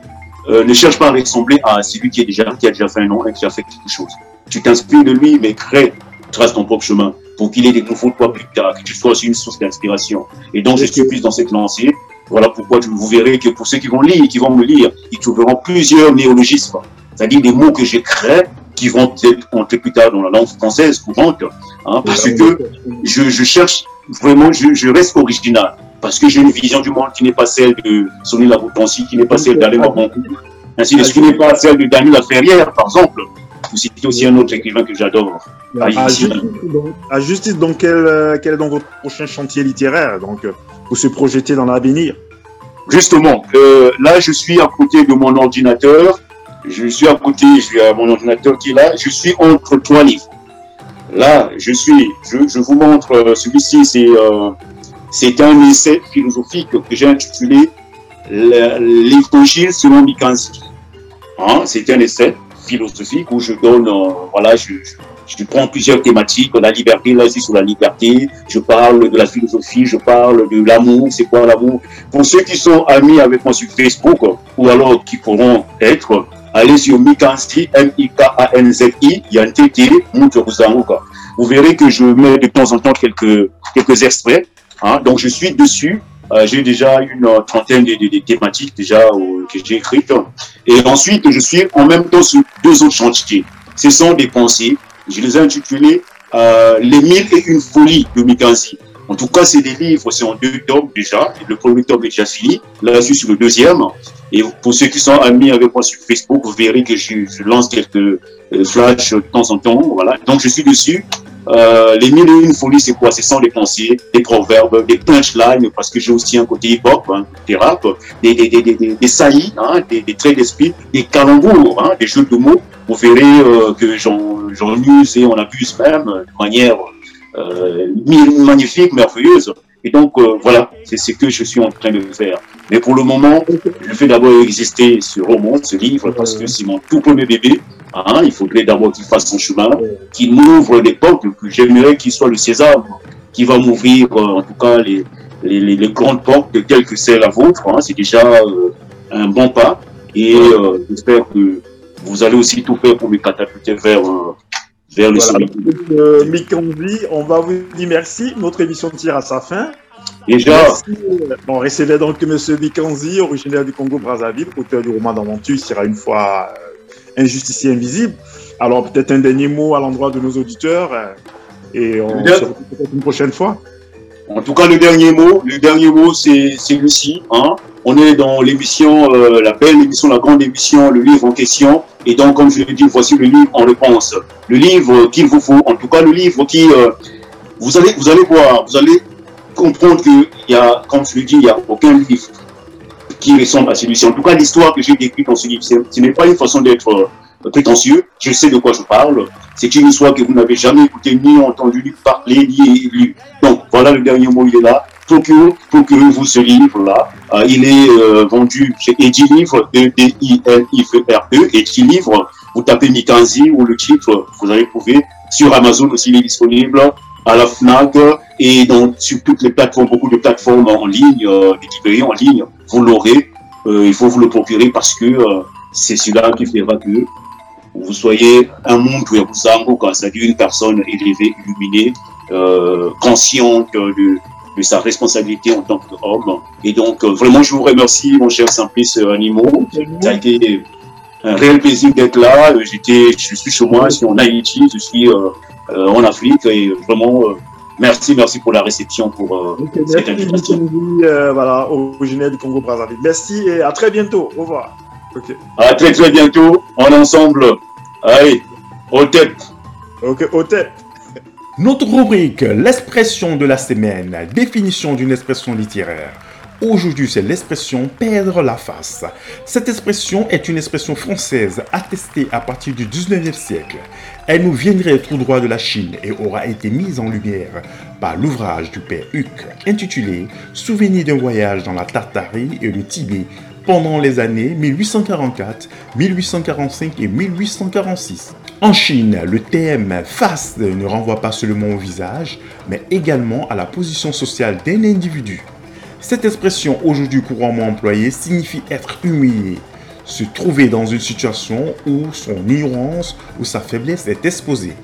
euh, ne cherche pas à ressembler à celui qui, est déjà, qui a déjà fait un nom et qui a fait quelque chose. Tu t'inspires de lui, mais crée, trace ton propre chemin pour qu'il ait des nouveaux toi plus tard, que tu sois aussi une source d'inspiration. Et donc, je suis plus dans cette lancée. Voilà pourquoi vous verrez que pour ceux qui vont lire, qui vont me lire, ils trouveront plusieurs néologismes, c'est-à-dire des mots que j'ai créés qui vont être entrés plus tard dans la langue française courante, hein, parce que je, je cherche vraiment, je, je, reste original, parce que j'ai une vision du monde qui n'est pas celle de Sonny Laboutancy, qui n'est pas celle d'Alain Mabankou, ainsi de ce qui n'est pas celle de Daniel Laferrière, par exemple, vous citez aussi un autre écrivain que j'adore. À, justice, donc, quel, quel, est donc votre prochain chantier littéraire donc, pour se projeter dans l'avenir? Justement, euh, là, je suis à côté de mon ordinateur. Je suis à côté, je suis à mon ordinateur qui est là. Je suis entre trois livres. Là, je suis, je, je vous montre, euh, celui-ci, c'est euh, c'est un essai philosophique que j'ai intitulé L'évangile selon Mikansi. Hein, c'est un essai philosophique où je donne, euh, voilà, je, je, prends plusieurs thématiques, la liberté, là, je sur la liberté, je parle de la philosophie, je parle de l'amour, c'est quoi l'amour? Pour ceux qui sont amis avec moi sur Facebook, ou alors qui pourront être, allez sur Mikanzi, M-I-K-A-N-Z-I, Yantete, Moutouzanouka. Vous verrez que je mets de temps en temps quelques, quelques extraits, hein, donc je suis dessus, euh, j'ai déjà une trentaine de, thématiques déjà euh, que j'ai écrites. Et ensuite, je suis en même temps sur deux autres chantiers. Ce sont des pensées. Je les ai intitulés euh, Les mille et une folies de Mikanzi. En tout cas, c'est des livres, c'est en deux tomes déjà. Le premier tome est déjà fini. Là, je suis sur le deuxième. Et pour ceux qui sont amis avec moi sur Facebook, vous verrez que je, lance quelques euh, flashs de temps en temps. Voilà. Donc, je suis dessus. Euh, les mille et une folies, c'est quoi? Ce sont des pensées, des proverbes, des punchlines, parce que j'ai aussi un côté hip-hop, hein, des rap, des, des, des, des, des saillies, hein, des, des, traits d'esprit, des calembours, hein, des jeux de mots. Vous verrez euh, que j'en use et on abuse même de manière euh, magnifique, merveilleuse. Et donc, euh, voilà, c'est ce que je suis en train de faire. Mais pour le moment, je fais d'abord exister ce roman, ce livre, parce que c'est mon tout premier bébé. Hein, il faudrait d'abord qu'il fasse son chemin, qu'il m'ouvre les portes, que j'aimerais qu'il soit le César, qui va m'ouvrir, euh, en tout cas, les, les, les, grandes portes telles que c'est la vôtre. Hein, c'est déjà euh, un bon pas. Et euh, j'espère que vous allez aussi tout faire pour me catapulter vers, vers le voilà. Euh, Mikanzi, on va vous dire merci. Notre émission tire à sa fin. Déjà. Merci. On recevait donc M. Mikanzi, originaire du Congo-Brazzaville, auteur du roman d'Aventure, sera une fois euh, injustifié invisible. Alors peut-être un dernier mot à l'endroit de nos auditeurs euh, et on se retrouve peut-être une prochaine fois. En tout cas, le dernier mot, le dernier mot, c'est Lucie. Hein on est dans l'émission, euh, la belle émission, la grande émission, le livre en question. Et donc, comme je l'ai dit, voici le livre en réponse. Le livre qu'il vous faut, en tout cas le livre qui... Euh, vous, allez, vous allez voir, vous allez comprendre qu'il y a, comme je l'ai dit, il n'y a aucun livre qui ressemble à celui-ci. En tout cas, l'histoire que j'ai décrite dans ce livre, ce n'est pas une façon d'être euh, prétentieux. Je sais de quoi je parle. C'est une histoire que vous n'avez jamais écoutée, ni entendu, ni parler, ni lu. Donc, voilà le dernier mot, il est là. procurez-vous ce livre-là. il est vendu chez Edilivre, E-D-I-L-I-V-R-E, Edilivre. Vous tapez Mikanzi ou le titre, vous allez trouver. Sur Amazon aussi, il est disponible à la FNAC et donc sur toutes les plateformes, beaucoup de plateformes en ligne, des librairies en ligne, vous l'aurez. il faut vous le procurer parce que c'est celui-là qui fera que vous soyez un monde où c'est-à-dire une personne élevée, illuminée, euh, consciente de, de, sa responsabilité en tant qu'homme. Et donc, euh, vraiment, je vous remercie, mon cher Simplice Animo. Ça a été un réel plaisir d'être là. J'étais, je suis chez moi, je suis en Haïti, je suis euh, euh en Afrique et vraiment, euh, merci, merci pour la réception, pour cette invitation. voilà, originaire du Congo-Brazzaville. Merci et à très bientôt. Au revoir. À très très bientôt, en ensemble. Allez, au tête. Ok, au tête. Notre rubrique, l'expression de la semaine, définition d'une expression littéraire. Aujourd'hui, c'est l'expression perdre la face. Cette expression est une expression française attestée à partir du 19e siècle. Elle nous viendrait tout droit de la Chine et aura été mise en lumière par l'ouvrage du père Huc intitulé Souvenir d'un voyage dans la Tartarie et le Tibet pendant les années 1844, 1845 et 1846. En Chine, le thème face ne renvoie pas seulement au visage, mais également à la position sociale d'un individu. Cette expression aujourd'hui couramment employée signifie être humilié, se trouver dans une situation où son ignorance ou sa faiblesse est exposée.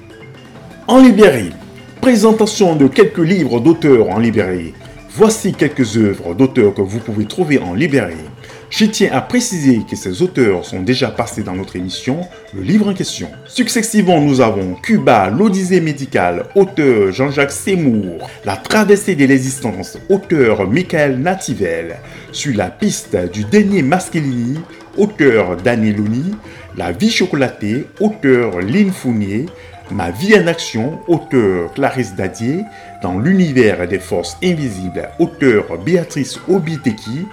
En librairie, présentation de quelques livres d'auteurs en librairie. Voici quelques œuvres d'auteurs que vous pouvez trouver en librairie. Je tiens à préciser que ces auteurs sont déjà passés dans notre émission, le livre en question. Successivement, nous avons Cuba, l'Odyssée médicale, auteur Jean-Jacques Seymour, La traversée de l'existence, auteur Michael Nativel, sur la piste du dernier Maschilini, auteur Danieloni, La vie chocolatée, auteur Lynn Fournier, Ma vie en action, auteur Clarisse Dadier, dans l'univers des forces invisibles, auteur Béatrice Obiteki,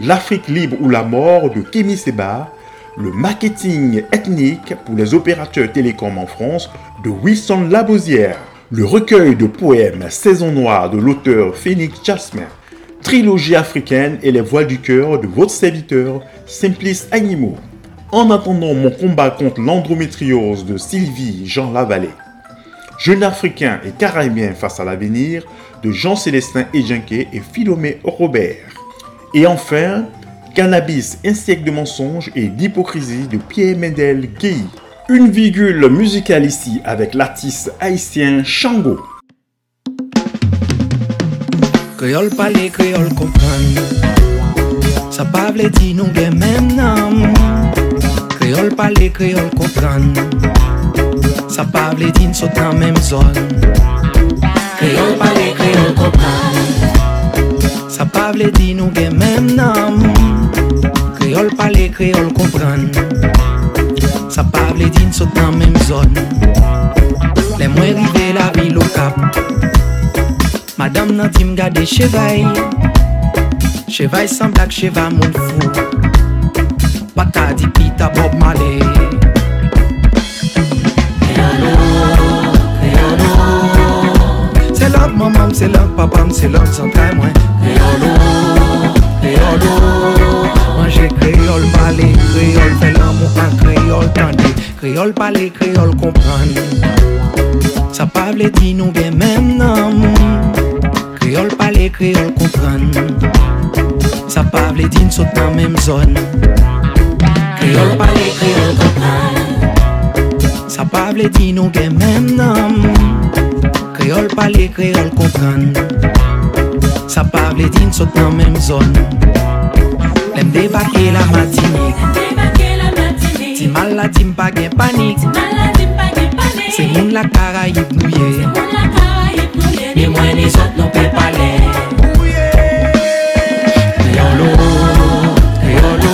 L'Afrique libre ou la mort de Kémy Seba, le marketing ethnique pour les opérateurs télécoms en France de Wilson Labosière, le recueil de poèmes Saison Noire de l'auteur Phoenix Jasmin, trilogie africaine et les voiles du cœur de votre serviteur Simplice Animaux. En attendant mon combat contre l'endométriose de Sylvie Jean Lavallée, jeune africain et caribéen face à l'avenir de Jean-Célestin Edjenke et Philomé Robert. Et enfin, Cannabis, un siècle de mensonges et d'hypocrisie de Pierre Mendel Guy. Une virgule musicale ici avec l'artiste haïtien Shango. Créole parler, créole comprendre. Ça parle dit nous gen même nom. Créole parler, créole comprendre. Ça parle dit nous sommes dans même zone. Créole parler, créole comprendre. Sa pa vle di nou gen men nam Kreol pale, kreol kompran Sa pa vle di nou sot nan men zon Le mwen rive la vil o kap Madame nan ti m gade chevay Chevay san blak cheva moun fou Pata di pita Bob Marley. Kreolo, kreolo Se love mamam, se love papam, se love san tay mwen Créole, créole, manger créole, parler créole, faire l'amour en créole, tendez. Créole, parler créole, comprendre. Ça parle dit nous bien même nom. Créole, parler créole, comprendre. Ça parle dit nous sommes dans même zone. Créole, parler créole, comprendre. Ça parle dit nous bien même nom. Créole, parler créole, comprendre. Sa pa vle din sot nan menm zon Lem debake la matine Ti mal la tim pa gen panik Se moun la kara yip nouye Ni mwen ni sot non pe pale Kriolo, kriolo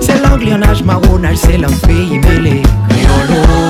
Se l'anglionaj maronaj, se lang peyi mele Kriolo,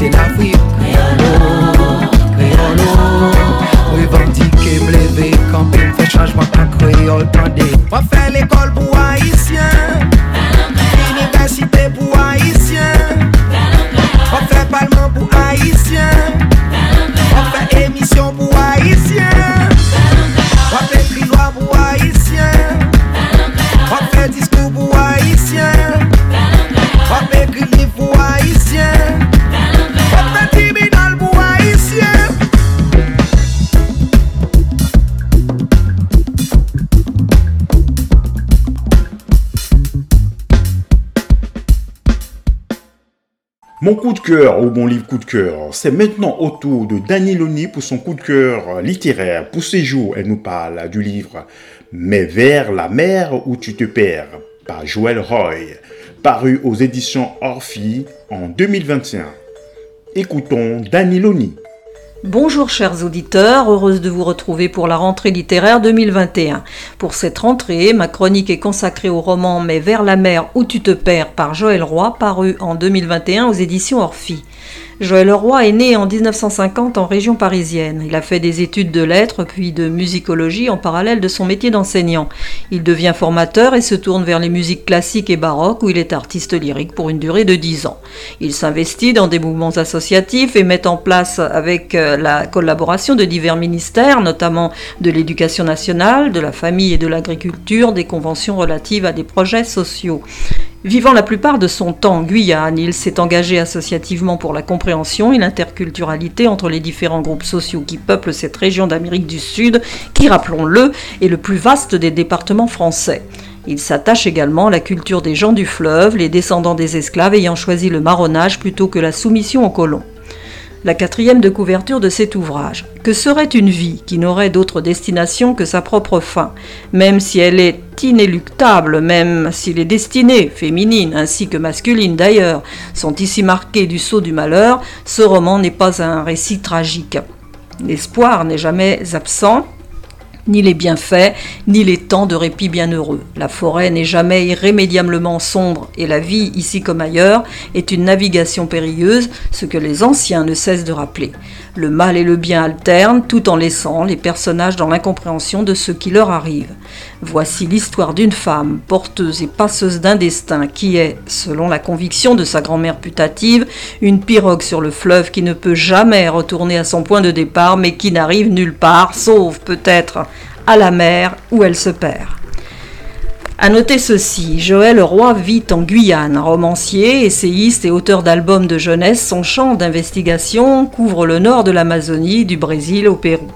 Caraïbe, héritier l'Afrique Mon coup de cœur ou mon livre coup de cœur, c'est maintenant au tour de Dani Loni pour son coup de cœur littéraire. Pour ces jours, elle nous parle du livre Mais vers la mer où tu te perds par Joël Roy, paru aux éditions Orphy en 2021. Écoutons Dani Loni. Bonjour chers auditeurs, heureuse de vous retrouver pour la rentrée littéraire 2021. Pour cette rentrée, ma chronique est consacrée au roman Mais vers la mer où tu te perds par Joël Roy, paru en 2021 aux éditions Orphy. Joël Roy est né en 1950 en région parisienne. Il a fait des études de lettres puis de musicologie en parallèle de son métier d'enseignant. Il devient formateur et se tourne vers les musiques classiques et baroques où il est artiste lyrique pour une durée de 10 ans. Il s'investit dans des mouvements associatifs et met en place avec euh, la collaboration de divers ministères, notamment de l'éducation nationale, de la famille et de l'agriculture, des conventions relatives à des projets sociaux. Vivant la plupart de son temps en Guyane, il s'est engagé associativement pour la compréhension et l'interculturalité entre les différents groupes sociaux qui peuplent cette région d'Amérique du Sud, qui, rappelons-le, est le plus vaste des départements français. Il s'attache également à la culture des gens du fleuve, les descendants des esclaves ayant choisi le marronnage plutôt que la soumission aux colons la quatrième de couverture de cet ouvrage. Que serait une vie qui n'aurait d'autre destination que sa propre fin, même si elle est inéluctable, même si les destinées, féminines ainsi que masculines d'ailleurs, sont ici marquées du sceau du malheur, ce roman n'est pas un récit tragique. L'espoir n'est jamais absent, ni les bienfaits, ni les temps de répit bienheureux. La forêt n'est jamais irrémédiablement sombre, et la vie, ici comme ailleurs, est une navigation périlleuse, ce que les anciens ne cessent de rappeler. Le mal et le bien alternent, tout en laissant les personnages dans l'incompréhension de ce qui leur arrive. Voici l'histoire d'une femme, porteuse et passeuse d'un destin, qui est, selon la conviction de sa grand-mère putative, une pirogue sur le fleuve qui ne peut jamais retourner à son point de départ, mais qui n'arrive nulle part, sauf peut-être à la mer où elle se perd. À noter ceci, Joël Roy vit en Guyane, romancier, essayiste et auteur d'albums de jeunesse. Son champ d'investigation couvre le nord de l'Amazonie, du Brésil au Pérou.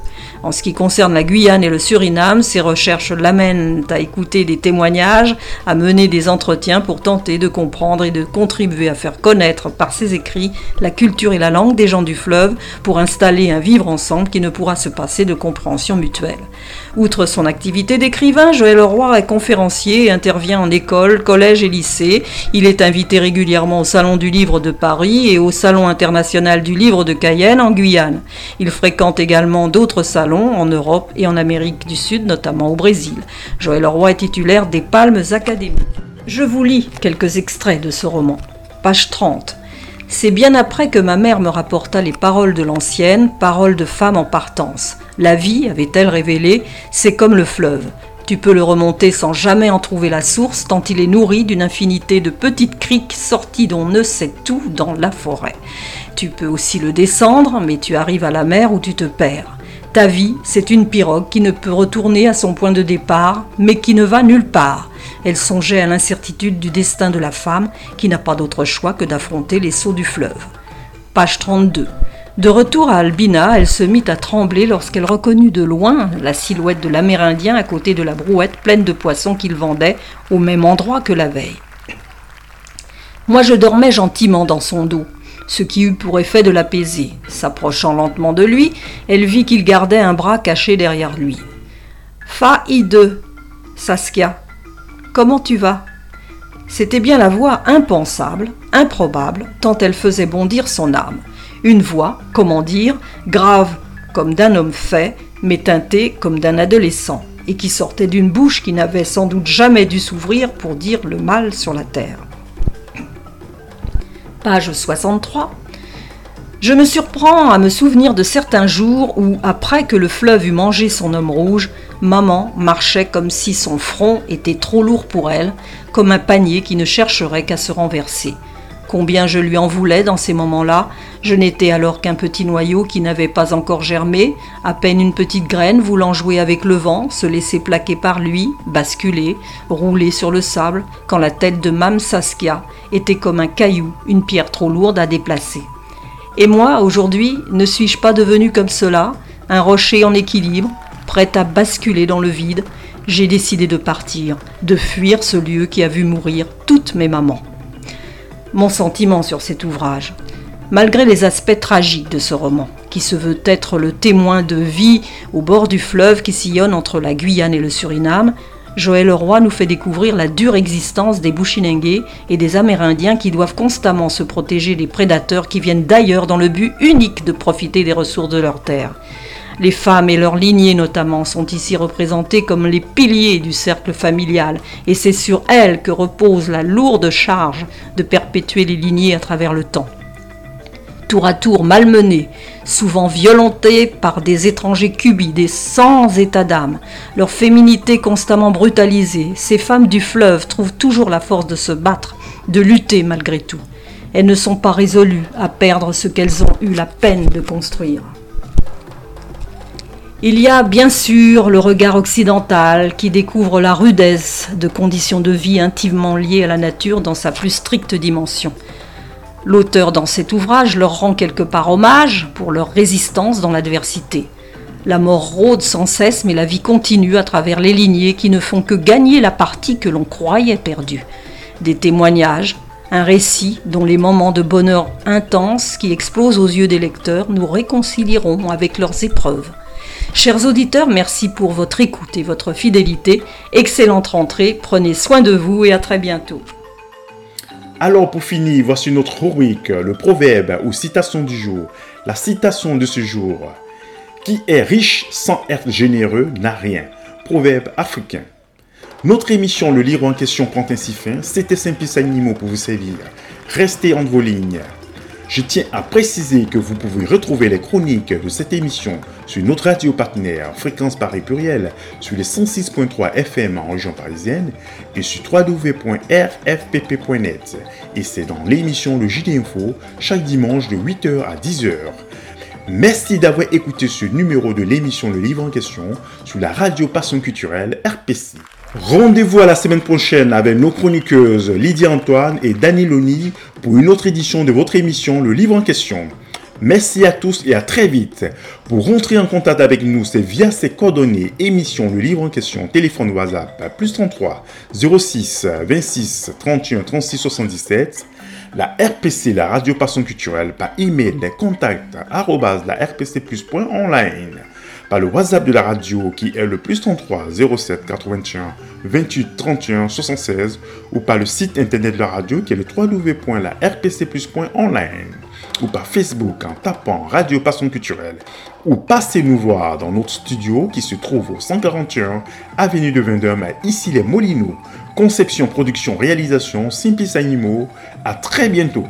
En ce qui concerne la Guyane et le Suriname, ses recherches l'amènent à écouter des témoignages, à mener des entretiens pour tenter de comprendre et de contribuer à faire connaître par ses écrits la culture et la langue des gens du fleuve pour installer un vivre ensemble qui ne pourra se passer de compréhension mutuelle. Outre son activité d'écrivain, Joël Roy est conférencier et intervient en école, collège et lycée. Il est invité régulièrement au Salon du Livre de Paris et au Salon international du Livre de Cayenne en Guyane. Il fréquente également d'autres salons en Europe et en Amérique du Sud, notamment au Brésil. Joël Roy est titulaire des Palmes académiques. Je vous lis quelques extraits de ce roman. Page 30. C'est bien après que ma mère me rapporta les paroles de l'ancienne, paroles de femme en partance. La vie, avait-elle révélé, c'est comme le fleuve. Tu peux le remonter sans jamais en trouver la source, tant il est nourri d'une infinité de petites criques sorties d'on ne sait où dans la forêt. Tu peux aussi le descendre, mais tu arrives à la mer où tu te perds. Ta vie, c'est une pirogue qui ne peut retourner à son point de départ, mais qui ne va nulle part. Elle songeait à l'incertitude du destin de la femme, qui n'a pas d'autre choix que d'affronter les sauts du fleuve. Page 32. De retour à Albina, elle se mit à trembler lorsqu'elle reconnut de loin la silhouette de l'Amérindien à côté de la brouette pleine de poissons qu'il vendait au même endroit que la veille. Moi je dormais gentiment dans son dos, ce qui eut pour effet de l'apaiser. S'approchant lentement de lui, elle vit qu'il gardait un bras caché derrière lui. Fa-I-2, Saskia, comment tu vas? C'était bien la voix impensable, improbable, tant elle faisait bondir son âme. Une voix, comment dire, grave comme d'un homme fait, mais teintée comme d'un adolescent, et qui sortait d'une bouche qui n'avait sans doute jamais dû s'ouvrir pour dire le mal sur la terre. Page 63. Je me surprends à me souvenir de certains jours où, après que le fleuve eut mangé son homme rouge, maman marchait comme si son front était trop lourd pour elle, comme un panier qui ne chercherait qu'à se renverser. Combien je lui en voulais dans ces moments-là. Je n'étais alors qu'un petit noyau qui n'avait pas encore germé, à peine une petite graine voulant jouer avec le vent, se laisser plaquer par lui, basculer, rouler sur le sable, quand la tête de Mam Saskia était comme un caillou, une pierre trop lourde à déplacer. Et moi, aujourd'hui, ne suis-je pas devenu comme cela, un rocher en équilibre, prêt à basculer dans le vide? J'ai décidé de partir, de fuir ce lieu qui a vu mourir toutes mes mamans mon sentiment sur cet ouvrage. Malgré les aspects tragiques de ce roman, qui se veut être le témoin de vie au bord du fleuve qui sillonne entre la Guyane et le Suriname, Joël Leroy nous fait découvrir la dure existence des Bushinengue et des Amérindiens qui doivent constamment se protéger des prédateurs qui viennent d'ailleurs dans le but unique de profiter des ressources de leur terre. Les femmes et leurs lignées notamment sont ici représentées comme les piliers du cercle familial, et c'est sur elles que repose la lourde charge de perpétuer les lignées à travers le temps. Tour à tour malmenées, souvent violentées par des étrangers cubides sans état d'âme, leur féminité constamment brutalisée, ces femmes du fleuve trouvent toujours la force de se battre, de lutter malgré tout. Elles ne sont pas résolues à perdre ce qu'elles ont eu la peine de construire. Il y a bien sûr le regard occidental qui découvre la rudesse de conditions de vie intimement liées à la nature dans sa plus stricte dimension. L'auteur dans cet ouvrage leur rend quelque part hommage pour leur résistance dans l'adversité. La mort rôde sans cesse, mais la vie continue à travers les lignées qui ne font que gagner la partie que l'on croyait perdue. Des témoignages, un récit dont les moments de bonheur intense qui explosent aux yeux des lecteurs nous réconcilieront avec leurs épreuves. Chers auditeurs, merci pour votre écoute et votre fidélité. Excellente rentrée, prenez soin de vous et à très bientôt. Alors pour finir, voici notre rubrique, le proverbe ou citation du jour. La citation de ce jour. Qui est riche sans être généreux n'a rien. Proverbe africain. Notre émission Le Livre en question prend ainsi fin. C'était Simplice Animaux pour vous servir. Restez entre vos lignes. Je tiens à préciser que vous pouvez retrouver les chroniques de cette émission sur notre radio partenaire Fréquence Paris Pluriel sur les 106.3 FM en région parisienne et sur www.rfpp.net. Et c'est dans l'émission Le JD Info chaque dimanche de 8h à 10h. Merci d'avoir écouté ce numéro de l'émission Le Livre en question sur la radio Passion Culturelle RPC. Rendez-vous à la semaine prochaine avec nos chroniqueuses Lydia Antoine et Dani Loni pour une autre édition de votre émission Le Livre en question. Merci à tous et à très vite. Pour rentrer en contact avec nous, c'est via ces coordonnées émission Le Livre en question, téléphone WhatsApp, plus 33 06 26 31 36 77. La RPC, la radio passion culturelle, par email, les contacts, arrobas, la RPC online par le WhatsApp de la radio qui est le plus 33 07 81 28 31 76 ou par le site internet de la radio qui est le www.larpcplus.online ou par Facebook en tapant Radio Passion Culturelle ou passez nous voir dans notre studio qui se trouve au 141 Avenue de Vendôme à ici les Molinos. Conception, production, réalisation, Simplice Animaux. À très bientôt.